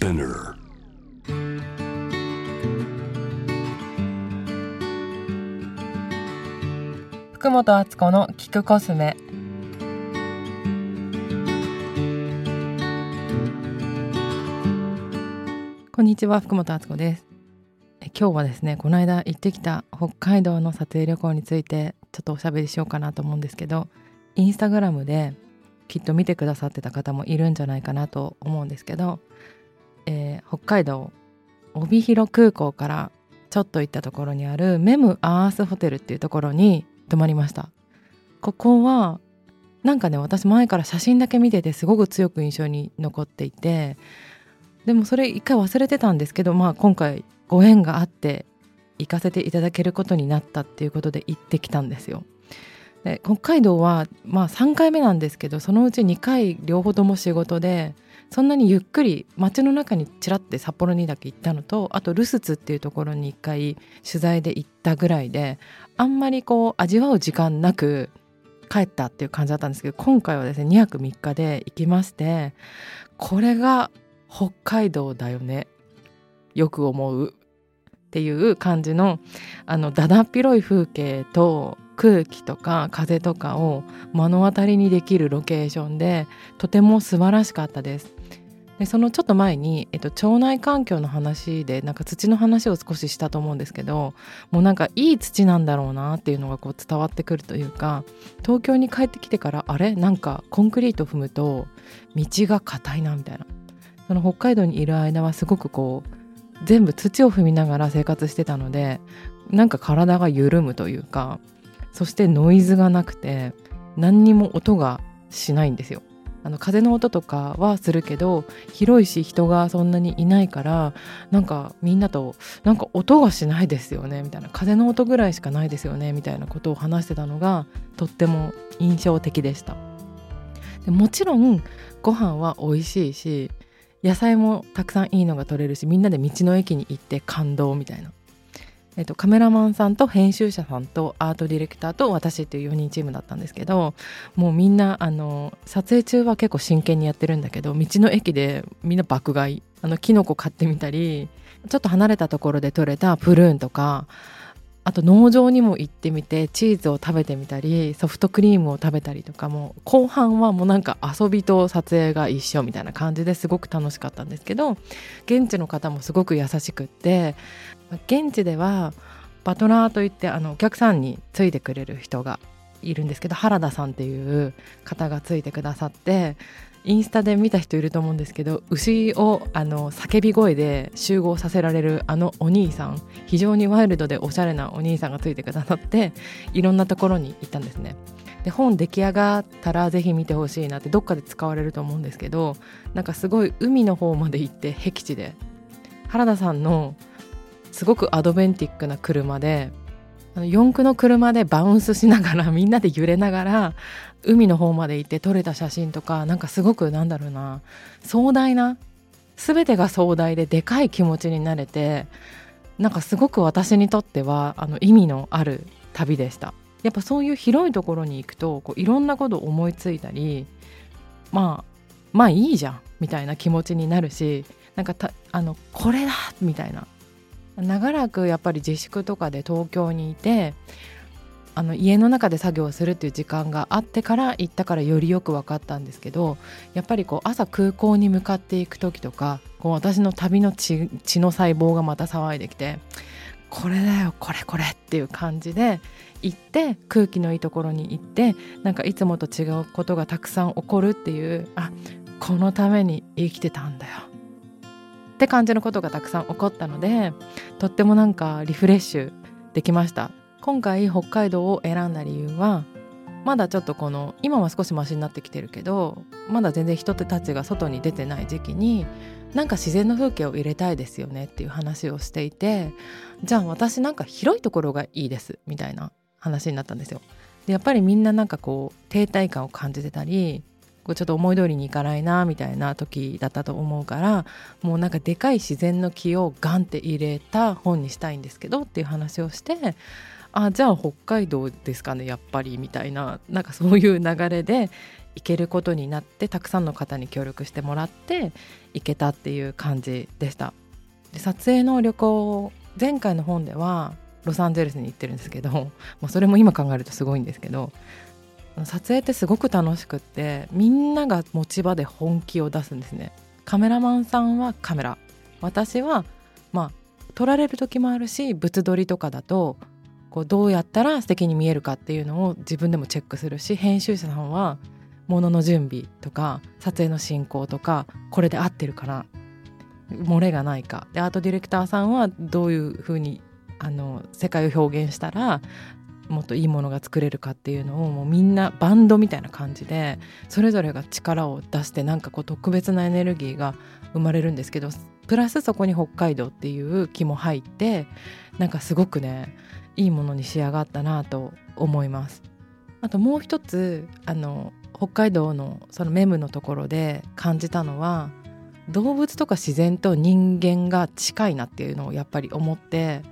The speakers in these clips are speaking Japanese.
Spinner. 福本敦子の聞くコスメこんにちは福本敦子ですえ今日はですねこの間行ってきた北海道の撮影旅行についてちょっとおしゃべりしようかなと思うんですけどインスタグラムできっと見てくださってた方もいるんじゃないかなと思うんですけど、えー北海道帯広空港からちょっと行ったところにあるメムアースホテルっていうところに泊まりました。ここはなんかね私前から写真だけ見ててすごく強く印象に残っていてでもそれ一回忘れてたんですけどまあ今回ご縁があって行かせていただけることになったっていうことで行ってきたんですよ。で北海道はまあ3回目なんですけどそのうち2回両方とも仕事でそんなにゆっくり街の中にちらって札幌にだけ行ったのとあとルスツっていうところに1回取材で行ったぐらいであんまりこう味わう時間なく帰ったっていう感じだったんですけど今回はですね2泊3日で行きましてこれが北海道だよねよく思うっていう感じのあのだだっ広い風景と空気とか風とかを目の当たりにできるロケーションでとても素晴らしかったです。でそのちょっと前に、えっと、腸内環境の話でなんか土の話を少ししたと思うんですけどもうなんかいい土なんだろうなっていうのがこう伝わってくるというか東京に帰ってきてからあれ？なんかコンクリート踏むと道が硬いなみたいなその北海道にいる間はすごくこう全部土を踏みながら生活してたのでなんか体が緩むというかそしてノイズがなくて何にも音がしないんですよ。あの風の音とかはするけど広いし人がそんなにいないからなんかみんなとなんか音がしないですよねみたいな。風の音ぐらいしかないですよねみたいなことを話してたのがとっても印象的でした。でもちろんご飯は美味しいし野菜もたくさんいいのが取れるしみんなで道の駅に行って感動みたいな。えっと、カメラマンさんと編集者さんとアートディレクターと私っていう4人チームだったんですけどもうみんなあの撮影中は結構真剣にやってるんだけど道の駅でみんな爆買いあのキノコ買ってみたりちょっと離れたところで採れたプルーンとかあと農場にも行ってみてチーズを食べてみたりソフトクリームを食べたりとかも後半はもうなんか遊びと撮影が一緒みたいな感じですごく楽しかったんですけど現地の方もすごく優しくって現地ではバトラーといってあのお客さんについてくれる人がいるんですけど原田さんっていう方がついてくださってインスタで見た人いると思うんですけど牛をあの叫び声で集合させられるあのお兄さん非常にワイルドでおしゃれなお兄さんがついてくださっていろんなところに行ったんですね。で本出来上がったらぜひ見てほしいなってどっかで使われると思うんですけどなんかすごい海の方まで行って僻地で原田さんのすごくアドベンティックな車で四駆の車でバウンスしながらみんなで揺れながら海の方まで行って撮れた写真とかなんかすごくなんだろうな壮大な全てが壮大ででかい気持ちになれてなんかすごく私にとってはあの意味のある旅でした。やっぱそういう広いところに行くとこういろんなことを思いついたりまあまあいいじゃんみたいな気持ちになるしなんかたあのこれだみたいな。長らくやっぱり自粛とかで東京にいてあの家の中で作業するっていう時間があってから行ったからよりよく分かったんですけどやっぱりこう朝空港に向かっていく時とかこう私の旅の血血の細胞がまた騒いできてこれだよこれこれっていう感じで行って空気のいいところに行ってなんかいつもと違うことがたくさん起こるっていうあこのために生きてたんだよ。って感じのことがたくさん起こったのでとってもなんかリフレッシュできました今回北海道を選んだ理由はまだちょっとこの今は少しマシになってきてるけどまだ全然人たちが外に出てない時期になんか自然の風景を入れたいですよねっていう話をしていてじゃあ私なんか広いところがいいですみたいな話になったんですよ。でやっぱりみんななんかこう停滞感を感じてたりこうちょっと思い通りにいかないなみたいな時だったと思うからもうなんかでかい自然の木をガンって入れた本にしたいんですけどっていう話をしてあじゃあ北海道ですかねやっぱりみたいななんかそういう流れで行けることになってたくさんの方に協力してもらって行けたっていう感じでした。で撮影の旅行前回の本ではロサンゼルスに行ってるんですけど、まあ、それも今考えるとすごいんですけど撮影ってすごく楽しくってみんなが持ち場で本気を出すんですね。カメラマンさんはカメラ。私はまあ撮られる時もあるし物撮りとかだとこうどうやったら素敵に見えるかっていうのを自分でもチェックするし編集者さんはものの準備とか撮影の進行とかこれで合ってるかな。漏れがないか。でアートディレクターさんはどういうふうにあの世界を表現したらもっといいものが作れるかっていうのをもうみんなバンドみたいな感じでそれぞれが力を出してなんかこう特別なエネルギーが生まれるんですけどプラスそこに北海道っていう気も入ってなんかすごくねいいものに仕上がったなと思います。あともう一つあの北海道のそのメムのところで感じたのは動物とか自然と人間が近いなっていうのをやっぱり思って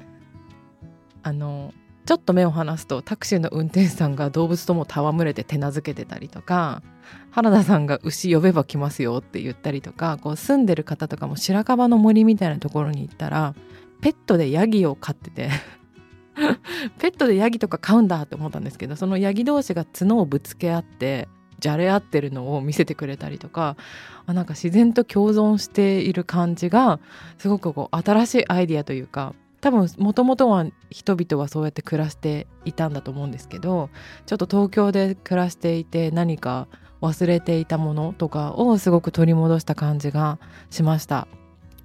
あのちょっと目を離すとタクシーの運転手さんが動物とも戯れて手なずけてたりとか原田さんが牛呼べば来ますよって言ったりとかこう住んでる方とかも白樺の森みたいなところに行ったらペットでヤギを飼ってて ペットでヤギとか飼うんだって思ったんですけどそのヤギ同士が角をぶつけ合ってじゃれ合ってるのを見せてくれたりとかあなんか自然と共存している感じがすごくこう新しいアイディアというか多分もともとは人々はそうやって暮らしていたんだと思うんですけどちょっと東京で暮らしていて何か忘れていたものとかをすごく取り戻した感じがしました。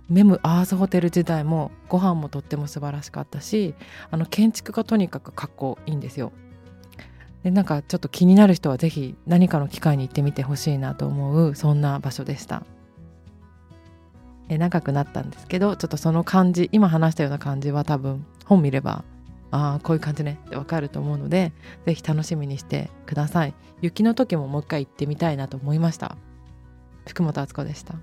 メムアースホテル時代もご飯もとっても素晴らしかったしあの建築がとにかくかっこいいんですよ。でなんかちょっと気になる人は是非何かの機会に行ってみてほしいなと思うそんな場所でした。え長くなったんですけどちょっとその感じ今話したような感じは多分本見ればああこういう感じねってわかると思うので是非楽しみにしてください。雪の時ももう一回行ってみたいなと思いました。福本敦子でした。